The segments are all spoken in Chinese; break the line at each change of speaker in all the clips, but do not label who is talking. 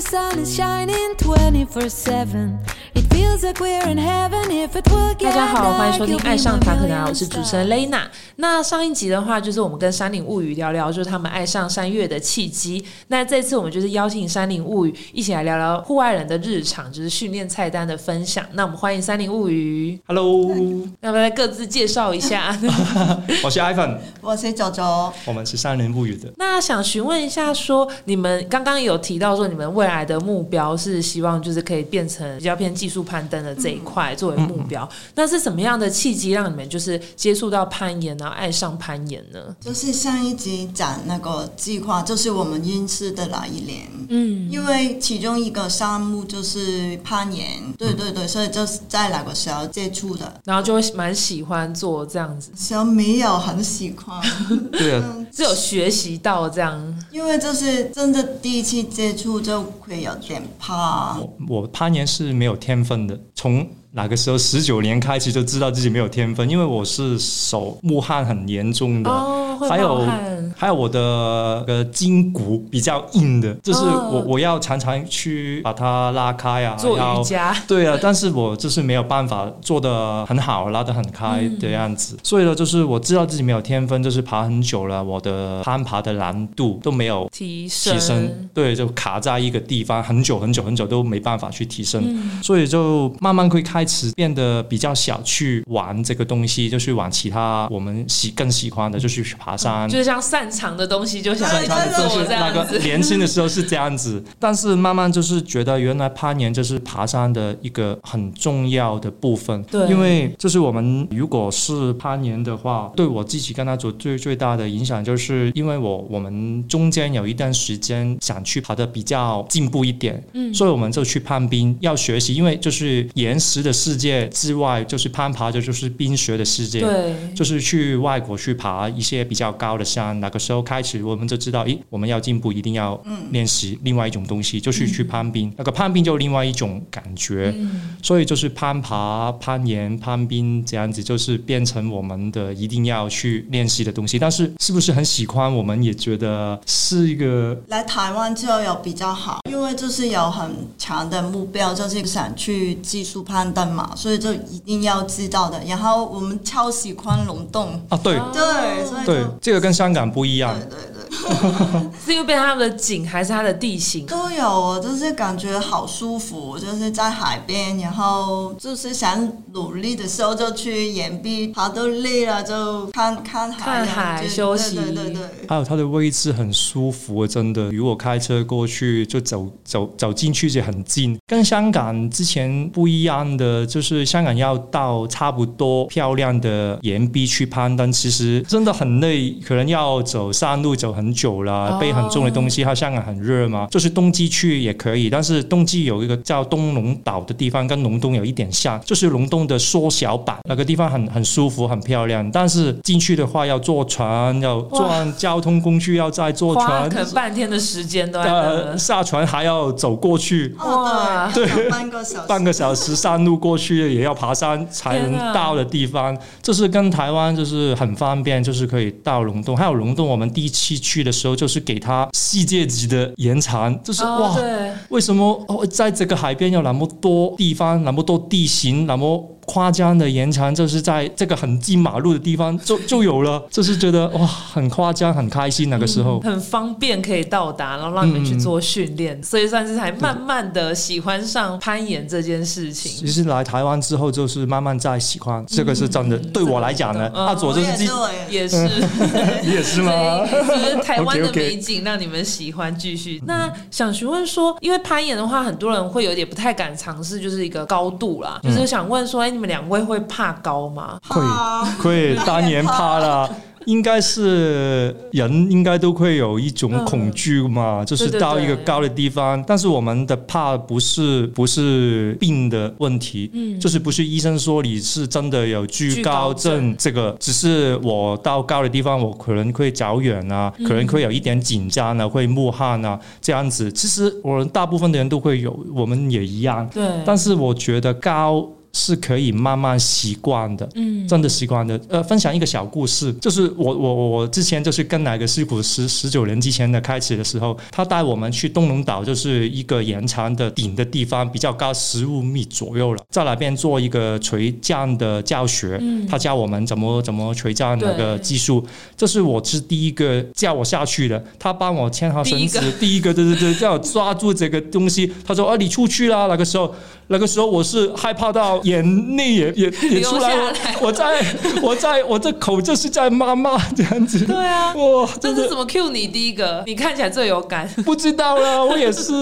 the sun is shining 24 7. It feels like we're in heaven if it will
大家好，欢迎收听《爱上塔可达》，我是主持人 Lena。那上一集的话，就是我们跟山林物语聊聊，就是他们爱上山岳的契机。那这次我们就是邀请山林物语一起来聊聊户外人的日常，就是训练菜单的分享。那我们欢迎山林物语
，Hello，
要不要来各自介绍一下？
我是 Ivan，
我是九九，
我们是山林物语的。
那想询问一下说你们刚刚有提到说，你们未来的目标是希望就是可以变成比较偏技术攀登的这一块作为目标。那是什么样的契机让你们就是接触到攀岩，然后爱上攀岩呢？
就是上一集讲那个计划，就是我们认识的那一年，
嗯，
因为其中一个项目就是攀岩，对对对，所以就是在那个时候接触的，
然后就会蛮喜欢做这样子，
时候没有很喜欢，
对啊，
嗯，
是有学习到这样。
因为就是真的第一次接触就会有点怕，
我我攀岩是没有天分的，从哪个时候十九年开始就知道自己没有天分，因为我是手木汗很严重的。还有，还有我的呃筋骨比较硬的，就是
哦
我我要常常去把它拉开啊，
做
要
瑜伽。
对啊，但是我就是没有办法做的很好，拉的很开
嗯
的样子。所以呢，就是我知道自己没有天分，就是爬很久了，我的攀爬的难度都没有
提升，
提升，对，就卡在一个地方很久很久很久都没办法去提升，
嗯。
所以就慢慢会开始变得比较小去玩这个东西，就去玩其他我们喜更喜欢的，就去爬山。
就是像擅长的东西就想
擅长的东西
做这
那个
样子。
年轻的时候是这样子，但是慢慢就是觉得原来攀岩就是爬山的一个很重要的部分。
对
因为就是我们如果是攀岩的话，对我自己跟他做最最大的影响，就是因为我我们中间有一段时间想去爬的比较进步一点，
嗯
所以我们就去攀冰要学习，因为就是岩石的世界之外，就是攀爬的就是冰雪的世界。
对，
就是去外国去爬一些比较高的山，那个时候开始我们就知道，诶，我们要进步，一定要练习另外一种东西，就是去攀冰。那个攀冰就另外一种感觉，
嗯
所以就是攀爬、攀岩、攀冰这样子，就是变成我们的一定要去练习的东西。但是是不是很喜欢，我们也觉得是一个
来台湾就有比较好，因为就是有很强的目标，就是想去技术攀登嘛，所以就一定要知道的。然后我们超喜欢龙洞，
啊，对。
哦
对，所以
这个跟香港不一样。
是因为变成他们的景还是它的地形？
都有，我就是感觉好舒服，就是在海边，然后就是想努力的时候就去岩壁，爬都累了就看看海，
看海休息
对对对对。
还有它的位置很舒服，真的。如果开车过去，就走走走进去就很近。跟香港之前不一样的，就是香港要到差不多漂亮的岩壁去攀登，其实真的很累，可能要走山路走很久了，
哦
背很重的东西。它香港很热嘛，就是冬季去也可以，但是冬季有一个叫东龙岛的地方，跟龙洞有一点像，就是龙洞的缩小版，那个地方很很舒服，很漂亮。但是进去的话要坐船，要坐交通工具，要再坐船
可，能半天的时间都在
呃，下船还要走过去。
哇
哦，对，半个小时，
半个小时山路过去也要爬山才能到的地方，这是跟台湾就是很方便，就是可以到龙洞。还有龙洞，我们第一期去的时候就是给它世界级的延长，就是、
哦，
哇，为什么哦，在这个海边有那么多地方，那么多地形，那么夸张的延长，就是在这个很近马路的地方就 就有了，就是觉得哇，很夸张，很开心那个时候。
很方便可以到达，然后让你们去做训练，所以算是才慢慢的喜欢上攀岩这件事情其。
实来台湾之后，就是慢慢在喜欢，这个是真的。对我来讲呢，
嗯
阿左就是
也是，
你也是吗？
就是台湾的美景让你们喜欢继续。那想询问说，因为攀岩的话，很多人会有点不太敢尝试，就是一个高度啦。就是想问说，哎，你们两位会怕高吗？
会
怕
会当年怕了。应该是人应该都会有一种恐惧嘛，就是到一个高的地方，但是我们的怕不是不是病的问题，
嗯
就是不是医生说你是真的有惧
惧高
高症
症
这个，只是我到高的地方我可能会脚软啊，
嗯
可能会有一点紧张啊，会冒汗啊这样子。其实我们大部分的人都会有，我们也一样。
对，
但是我觉得高是可以慢慢习惯的，嗯，真的习惯的。呃，分享一个小故事，就是我我我之前就是跟哪个师傅十十九年之前的开始的时候，他带我们去东龙岛，就是一个岩长的顶的地方，比较高十五米左右了，在那边做一个垂降的教学，他教我们怎么怎么垂降那个技术，这是我是第一个叫我下去的，他帮我牵好绳子
第一个，
第一个对对对，叫我抓住这个东西，他说啊你出去啦，那个时候。那个时候我是害怕到眼泪也也也出来，
流下来。
我我在我在我这口就是在妈妈这样子，
对啊，
哇，
这是怎么 Q 你第一个？你看起来最有感。
不知道了，我也是，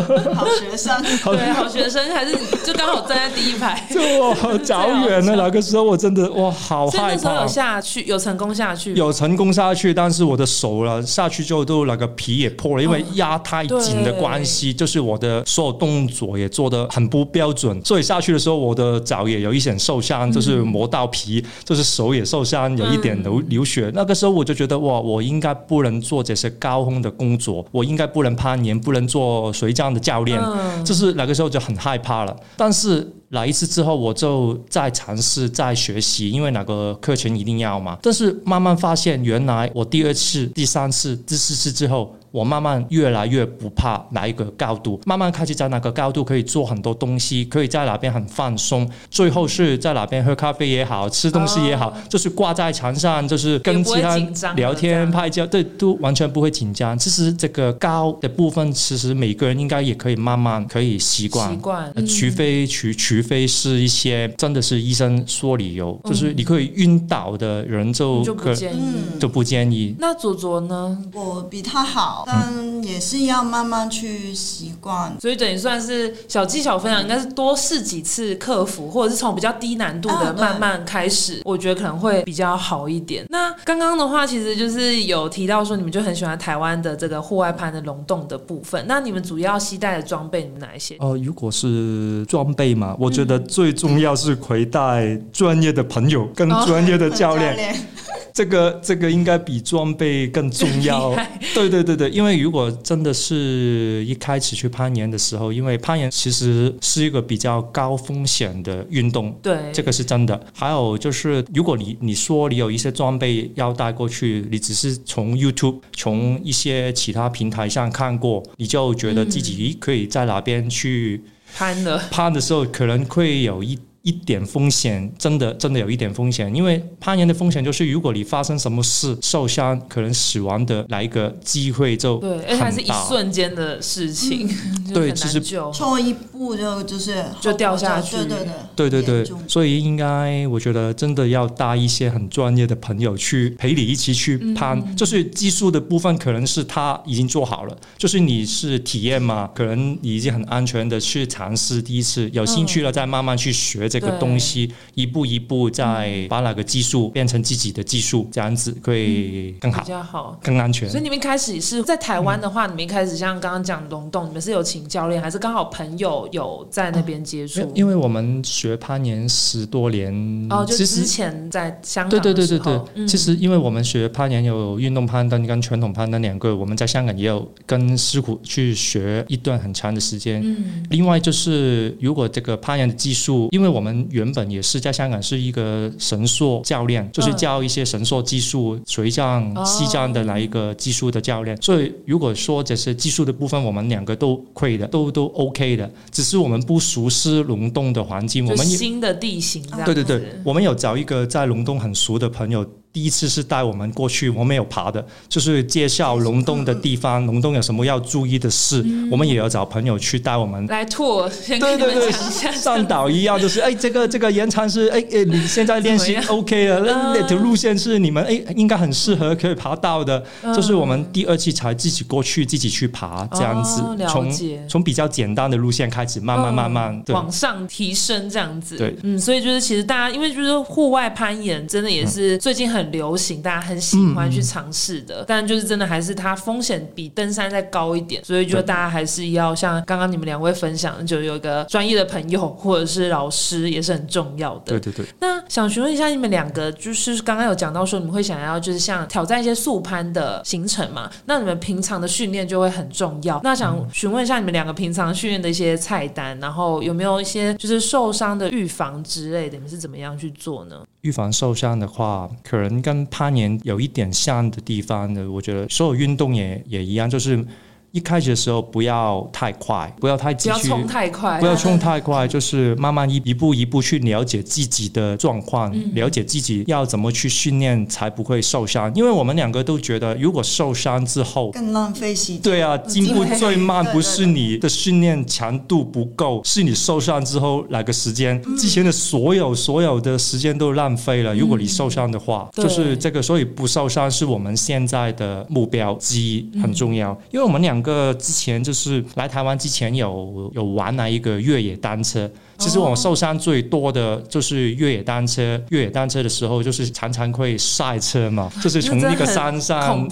好学生，
对，好学生还是你就刚好站在第一排，
就我找远了。那个时候我真的哇，好害怕。
所以那时候有。下去，有成功下去，
有成功下去，但是我的手了下去之后都那个皮也破了，因为压太紧的关系，就是我的所有动作也做得很不标准，所以下去的时候我的脚也有一点受伤，就是磨到皮，就是手也受伤，有一点流流血。那个时候我就觉得哇，我应该不能做这些高空的工作，我应该不能攀岩，不能做水降的教练，
嗯。
就是那个时候就很害怕了。但是来一次之后，我就再尝试再学习，因为哪个课程一定要嘛。但是慢慢发现，原来我第二次、第三次、第四次之后。我慢慢越来越不怕哪一个高度，慢慢开始在哪个高度可以做很多东西，可以在哪边很放松，最后是在哪边喝咖啡也好，吃东西也好，就是挂在墙上，就是跟其他聊天拍照，对，都完全不会紧张。其实这个高的部分，其实每个人应该也可以慢慢可以习惯。
习惯
呃除非除除非是一些真的是医生说理由，就是你可以晕倒的人就
就不建议。
嗯，
就不建议。
那左左呢？
我比他好，但也是要慢慢去习惯。
所以等于算是小技巧分享，应该是多试几次克服，或者是从比较低难度的慢慢开始，我觉得可能会比较好一点。那刚刚的话，其实就是有提到说你们就很喜欢台湾的这个户外攀的龙洞的部分。那你们主要携带的装备，你们哪一些？
呃，如果是装备嘛，我觉得最重要是携带专业的朋友 跟
哦
专业的教练，
练，
这个这个应该比装备更重要。对对对对，因为如果真的是一开始去攀岩的时候，因为攀岩其实是一个比较高风险的运动，
对，
这个是真的。还有就是，如果你你说你有一些装备要带过去，你只是从 YouTube、从一些其他平台上看过，你就觉得自己可以在哪边去
攀了。
攀的时候，可能会有一。一点风险，真的真的有一点风险，因为攀岩的风险就是，如果你发生什么事受伤，可能死亡的来一个机会就
对，而且还是一瞬间的事情，
对其实
难救。
错一步就就是
就掉下去
对对对
对对对，所以应该我觉得真的要搭一些很专业的朋友去陪你一起去攀，
嗯
就是技术的部分可能是他已经做好了，就是你是体验嘛，可能你已经很安全的去尝试第一次，有兴趣了再慢慢去学这个东西，一步一步再把哪个技术变成自己的技术，这样子会更好
比、较好。
更安全
所以。你们一开始是在台湾的话，你们一开始像刚刚讲龙洞，你们是有请教练，还是刚好朋友有在那边接触？
因因为我们学攀岩十多年，
哦，就之前在香港的时
对对对对
候，嗯
其实因为我们学攀岩有运动攀登跟传统攀登两个，我们在香港也有跟师傅去学一段很长的时间。
嗯
另外就是，如果这个攀岩的技术，因为我们原本也是在香港是一个神硕教练，就是教一些神硕技术、水降、
哦。
西降的那一个技术的教练。所以如果说这些技术的部分，我们两个都会的，都都 OK 的，只是我们不熟悉龙洞的环境，我们也
新的地形
对对对，我们有找一个在龙洞很熟的朋友，第一次是带我们过去，我们有爬的，就是介绍龙洞的地方，龙洞有什么要注意的事，我们也有找朋友去带我们。
来拓，先跟你们
对对对，
讲一下。
上岛一样，就是哎，这个这个延长是哎哎，你现在练习 OK 了，
嗯
那条路线是你们哎应该很适合可以爬到的，
嗯
就是我们第二期才自己过去自己去爬这样子从从比较简单的路线开始，慢慢慢慢对。
往上提升这样子。
对，
嗯，所以就是其实大家因为就是户外攀岩，真的也是最近很很流行，大家很喜欢去尝试的。但就是真的还是它风险比登山再高一点，所以就大家还是要像刚刚你们两位分享，就有一个专业的朋友或者是老师也是很重要的。
对对对。
那想询问一下你们两个，就是刚刚有讲到说你们会想要就是像挑战一些速攀的行程嘛？那你们平常的训练就会很重要。那想询问一下你们两个平常训练的一些菜单，然后有没有一些就是受伤的预防之类的，你们是怎么样去做呢？
预防受伤的话，可能跟攀岩有一点像的地方的。我觉得所有运动也也一样，就是。一开始的时候不要太快，不要太急
不要冲太快，
不要冲太快，就是慢慢一一步一步去了解自己的状况，了解自己要怎么去训练才不会受伤。因为我们两个都觉得，如果受伤之后
更浪费时间。
对啊，进步最慢不是你的训练强度不够，是你受伤之后哪个时间之前的所有所有的时间都浪费了。如果你受伤的话，就是这个，所以不受伤是我们现在的目标之一，很重要。因为我们两。个之前就是来台湾之前有有玩了一个越野单车。其实我受伤最多的就是越野单车。越野单车的时候，就是常常会赛车嘛，就是从那个山上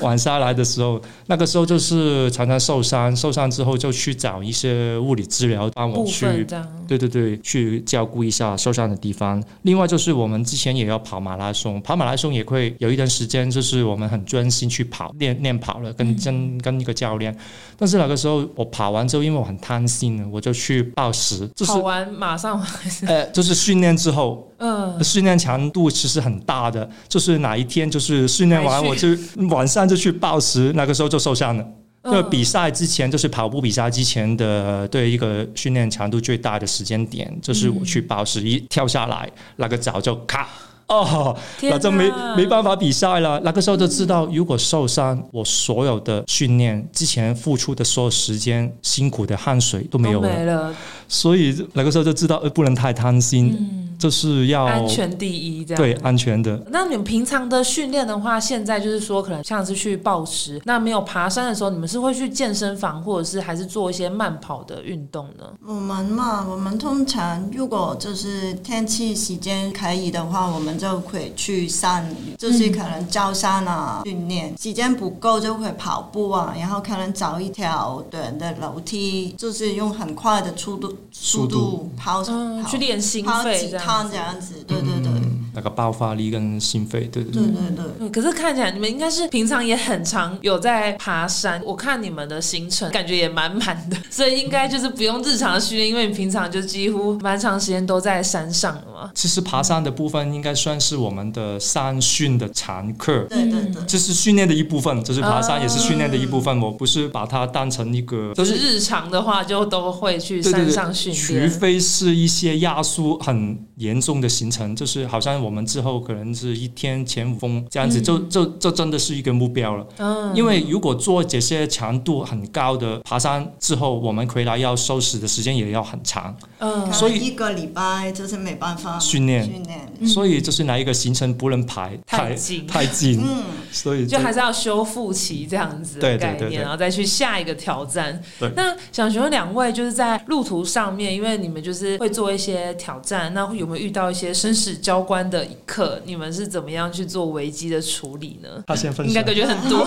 往下来的时候，那个时候就是常常受伤。受伤之后就去找一些物理治疗帮我去，对对对，去照顾一下受伤的地方。另外就是我们之前也要跑马拉松，跑马拉松也会有一段时间，就是我们很专心去跑练练跑了，跟跟跟一个教练。但是那个时候我跑完之后，因为我很贪心，我就去暴食，就是。
完马上，
呃，就是训练之后，嗯，训练强度其实很大的，就是哪一天就是训练完，我就晚上就去报时，那个时候就受伤了。就比赛之前，就是跑步比赛之前的对一个训练强度最大的时间点，就是我去报时，一跳下来，那个脚就咔。哦，那就没没办法比赛了。那个时候就知道，如果受伤，我所有的训练之前付出的所有时间、辛苦的汗水都没有
了。
所以那个时候就知道，呃，不能太贪心。嗯就是要
安全第一，这样
对安全的。
那你们平常的训练的话，现在就是说，可能像是去暴食，那没有爬山的时候，你们是会去健身房，或者是还是做一些慢跑的运动呢？
我们嘛，我们通常如果就是天气时间可以的话，我们就会去山，就是可能高山啊训练。时间不够就会跑步啊，然后可能找一条短的楼梯，就是用很快的速度速度跑
去练心肺这样。
这样子，对对对。
那个爆发力跟心肺，对
对对对对。
可是看起来你们应该是平常也很常有在爬山，我看你们的行程感觉也满满的，所以应该就是不用日常的训练，因为你平常就几乎蛮长时间都在山上了嘛。
其实爬山的部分应该算是我们的山训的常客，
对对对，
这是训练的一部分，就是爬山也是训练的一部分。我不是把它当成一个，
就是日常的话就都会去山上训
练，除非是一些压缩很严重的行程，就是好像。我们之后可能是一天前五峰这样子，就就就真的是一个目标了。嗯，因为如果做这些强度很高的爬山之后，我们回来要收拾的时间也要很长。
嗯，所以一个礼拜就是没办法
训练
训练。
所以就是哪一个行程不能排
太紧
太紧。嗯，所以
就还是要修复期这样子的概念，然后再去下一个挑战。
对，
那想询问两位，就是在路途上面，因为你们就是会做一些挑战，那有没有遇到一些生死交关的？的一刻，你们是怎么样去做危机的处理呢？
他先分享，
应该感觉很多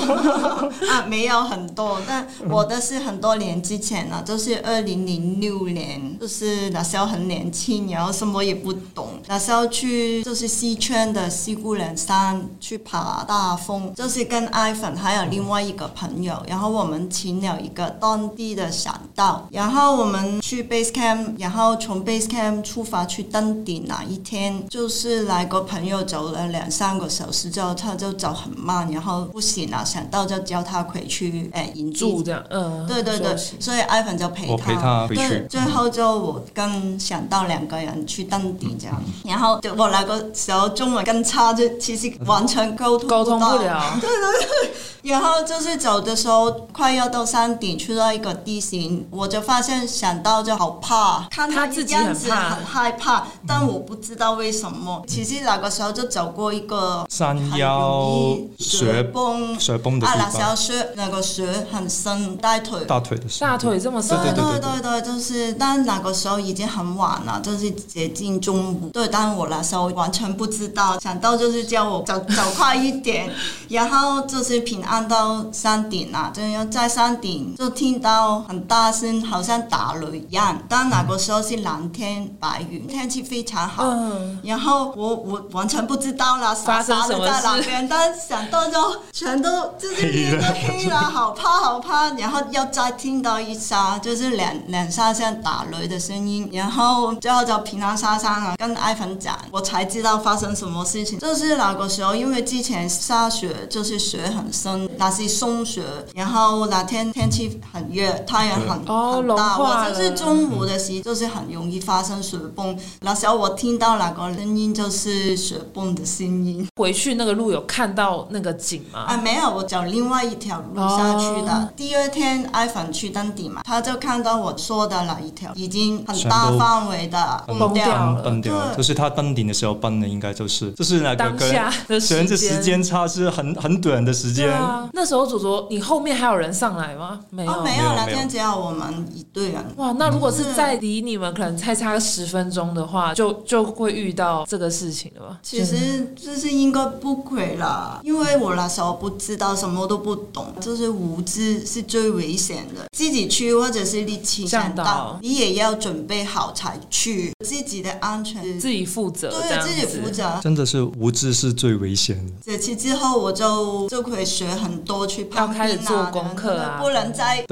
啊，没有很多，但我的是很多年之前了，就是二零零六年，就是那时候很年轻，然后什么也不懂，那时候去就是西圈的西固人山去爬大峰，就是跟艾粉还有另外一个朋友，然后我们请了一个当地的向导，然后我们去 base camp，然后从 base camp 出发去登顶那一天就是来。一个朋友走了两三个小时之后，他就走很慢，然后不行了，想到就叫他回去，哎，营
住这样，嗯，
对对对，所以艾粉就陪
他，陪他回
去。最后就我跟想到两个人去登顶这样，然后就我那个时候中文更差，就其实完全沟通
沟通不了，
对对对。然后就是走的时候，快要到山顶，去到一个地形，我就发现想到就好怕，看
他自己很
怕，很害怕，但我不知道为什么。其实那个时候就走过一个
山腰
雪崩，
雪崩的地
方。啊，那时候雪那个雪很深，大腿
大腿的
大腿这么深，
对对对对，就是，但那个时候已经很晚了，就是接近中中午。对，但我那时候完全不知道，想到就是叫我走 走快一点，然后就是平安到山顶啊，就要在山顶就听到很大声，好像打雷一样。但那个时候是蓝天白云，天气非常好。
嗯，
然后我我完全不知道啦，
发生什么
傻傻的在那
事
边，但想到就全都就是脸都黑了，好怕好怕。然后又再听到一下，就是两两下像打雷的声音，然后最后就平安下山了，跟艾粉讲，我才知道发生什么事情。就是那个时候，因为之前下雪，就是雪很深，那是松雪，然后那天天气很热，太阳很
哦
很大，我就是中午的时，就是很容易发生雪崩。那时候我听到那个声音，就是雪崩的声音。
回去那个路有看到那个景吗？
啊，没有，我走另外一条路下去的。
哦
第二天艾凡去登顶嘛，他就看到我说的那一条已经很大范围的
崩
掉
崩掉
了
崩掉了，就是他登顶的时候崩的，应该就是就是那个
当下的
可能这
时
时间差是很很短的时间。
啊，那时候祖祖，你后面还有人上来吗？没有。
哦，没有，那天只有我们一队人。
哇，那如果是
嗯
再离你们可能才差个十分钟的话，就就会遇到这个事情了吧？
其实就是应该不亏啦，因为我那时候不知道，什么都不懂，就是无知是最危险的。自己去或者是你提前
向导
到，你也要准备好才去，自己的安全
自己负责，
对自己负责。
真的是无知是最危险的。
这期之后我就就可以学很多去
要
攀冰啊
开始做功课啊
不能再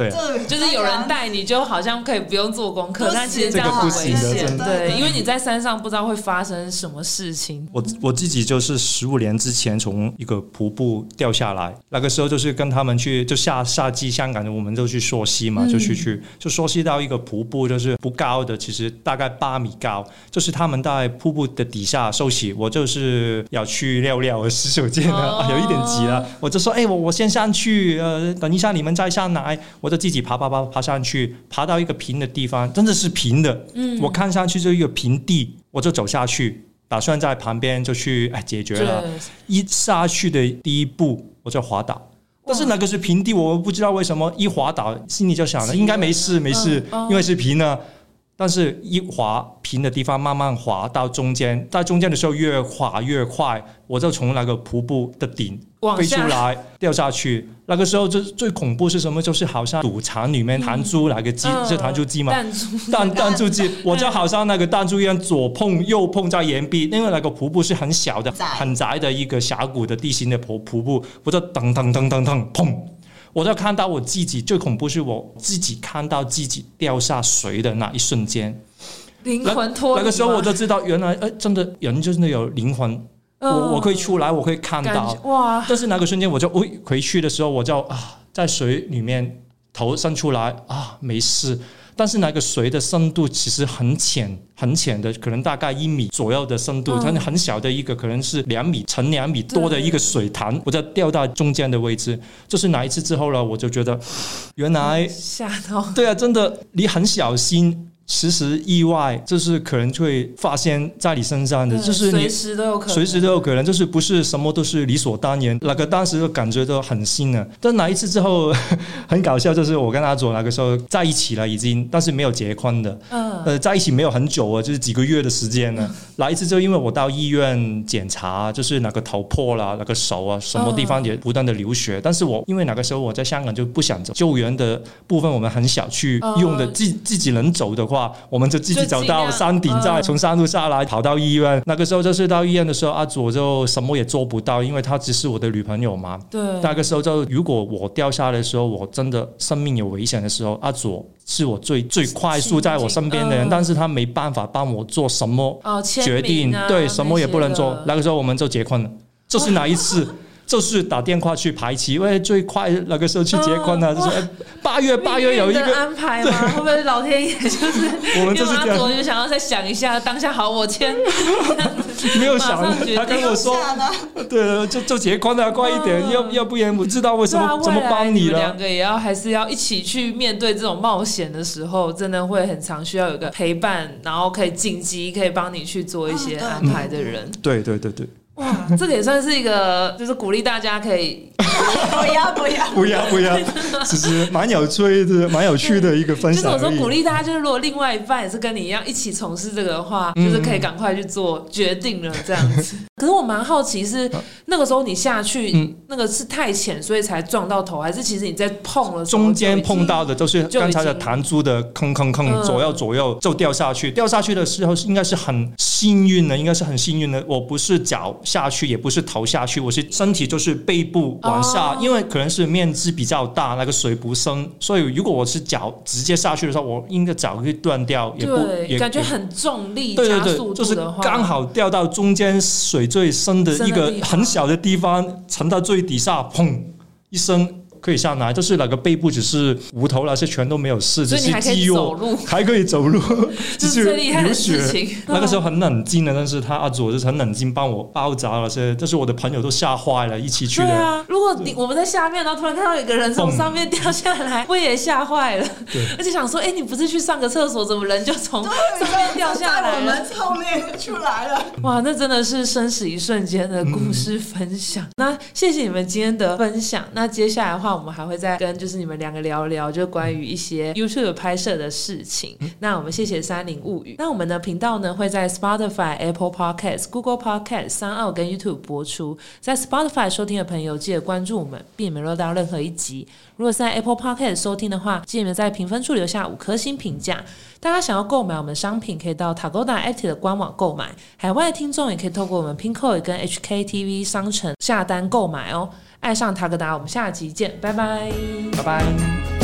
就是有人带你，就好像可以不用做功课
不，
但其实这样很危险。对因为你在山上不知道会发生什么事情。
我我自己就是十五年之前从一个瀑布掉下来，那个时候就是跟他们去，就夏夏季香港的，我们就去溯溪嘛，就去去就溯溪到一个瀑布，就是不高的，其实大概八米高，就是他们在瀑布的底下休息，我就是要去尿尿洗手间了，
哦
啊 有一点急了，我就说，哎，我我先上去，呃，等一下你们再上来，我就自己爬爬爬爬上去，爬到一个平的地方，真的是平的，嗯，我看上去就一个平地，我就走下去。打算在旁边就去哎解决了，一下去的第一步我就滑倒，但是那个是平地，我不知道为什么一滑倒，心里就想了应该没事没事，因为是平的。但是一滑平的地方慢慢滑到中间，在中间的时候越滑越快，我就从那个瀑布的顶飞出来掉下去。那个时候最最恐怖是什么？就是好像赌场里面弹珠那个机，
嗯
是弹珠机嘛，
弹珠
弹弹珠机，我就好像那个弹珠一样，左碰右碰在岩壁，因为那个瀑布是很小的、很窄的一个峡谷的地形的瀑瀑布，我就噔噔噔噔噔砰，我就看到我自己最恐怖是我自己看到自己掉下水的那一瞬间，
灵魂脱离
那个时候我
吗
就知道原来哎，真的人真的有灵魂，
嗯。
我我可以出来，我可以看到，
哇，
但是那个瞬间我就喂回去的时候，我就啊在水里面头伸出来啊没事，但是那个水的深度其实很浅很浅的，可能大概一米左右的深度，
嗯
它很小的一个可能是两米乘两米多的一个水潭，我在掉到中间的位置。就是哪一次之后呢，我就觉得原来
吓到，
对啊，真的你很小心。其实意外就是可能会发现在你身上的，
嗯
就是
随时都有可能，
随时都有可能，就是不是什么都是理所当然。那个当时就感觉都很新了，但来一次之后很搞笑，就是我跟阿左那个时候在一起了，已经，但是没有结婚的，
嗯，
呃，在一起没有很久啊，就是几个月的时间呢。来一次之后，因为我到医院检查，就是那个头破了，那个手啊，什么地方也不断的流血。但是我因为那个时候我在香港就不想走救援的部分，我们很小去用的，
哦
自自己能走的话，我们就自己走到山顶，再
嗯
从山路下来跑到医院。那个时候就是到医院的时候，阿左就什么也做不到，因为她只是我的女朋友嘛。
对，
那个时候就，如果我掉下来的时候，我真的生命有危险的时候，阿左是我最最快速在我身边的人，
嗯
但是他没办法帮我做什么决定，对，什么也不能做
那
个时候我们就结婚了，就是哪一次？就是打电话去排期，因为最快那个时候去结婚了，
嗯
就是哎八月八月有一个，
安排吗？会不会老天爷就是
我们就是这
因为阿左
样，
就想要再想一下，当下好我签，
没有想他跟我说，对，就就结婚了，快一点，
嗯。
要要不然我知道为什么怎么帮你了。
两。个也要还是要一起去面对这种冒险的时候，真的会很常需要有一个陪伴，然后可以紧急可以帮你去做一些安排的人。
对对对对，
哇，这个也算是一个，就是鼓励大家可以
不要不要，
不要不要，只是蛮有趣的，蛮有趣的一个分享
就是我说。鼓励大家，就是如果另外一半也是跟你一样一起从事这个的话，
嗯
就是可以赶快去做决定了这样子。可是我蛮好奇是那个时候你下去，
嗯
那个是太浅，所以才撞到头，还是其实你在碰了
中间碰到的都是
就已
刚才的
经
弹珠的坑坑坑，
嗯
左右左右就掉下去。掉下去的时候是应该是很幸运的，应该是很幸运的。我不是脚下去，也不是头下去，我是身体就是背部往下，
哦。
因为可能是面积比较大，那个水不深，所以如果我是脚直接下去的时候，我应该脚会断掉，也不
感觉很重力
对对对，就是刚好掉到中间水最深的一个很小的地方，沉到最底下，砰一声可以下来。就是那个背部只是无头那些全都没有事，只是肌肉
走路，
还可以走路，
这
就是
最厉害的
流血
事。情。
那个时候很冷静的，但是他阿祖就是很冷静帮我包扎那些，但是我的朋友都吓坏了，一起去的。
对啊，如果你我们在下面，然后突然看到有个人从上面掉下来，我也吓坏了
对。
而且想说，哎，你不是去上个厕所，怎么人就从上面掉下来
我们后面出来了。
哇，那真的是生死一瞬间的故事分享。那谢谢你们今天的分享。那接下来的话，我们还会再跟就是你们两个聊聊，就关于一些 YouTube 拍摄的事情。那我们谢谢三菱物语。那我们的频道呢会在 Spotify、Apple Podcasts、Google Podcasts、三奥跟 YouTube 播出。在 Spotify 收听的朋友，记得关注我们，避免漏到任何一集。如果是在 Apple Podcast 收听的话，记得在评分处留下五颗星评价。大家想要购买我们的商品，可以到 Tagoda Active 的官网购买。海外的听众也可以透过我们 Pinkoi 跟 HKTV 商城下单购买哦。爱上塔格达，我们下集见，拜拜。
拜拜。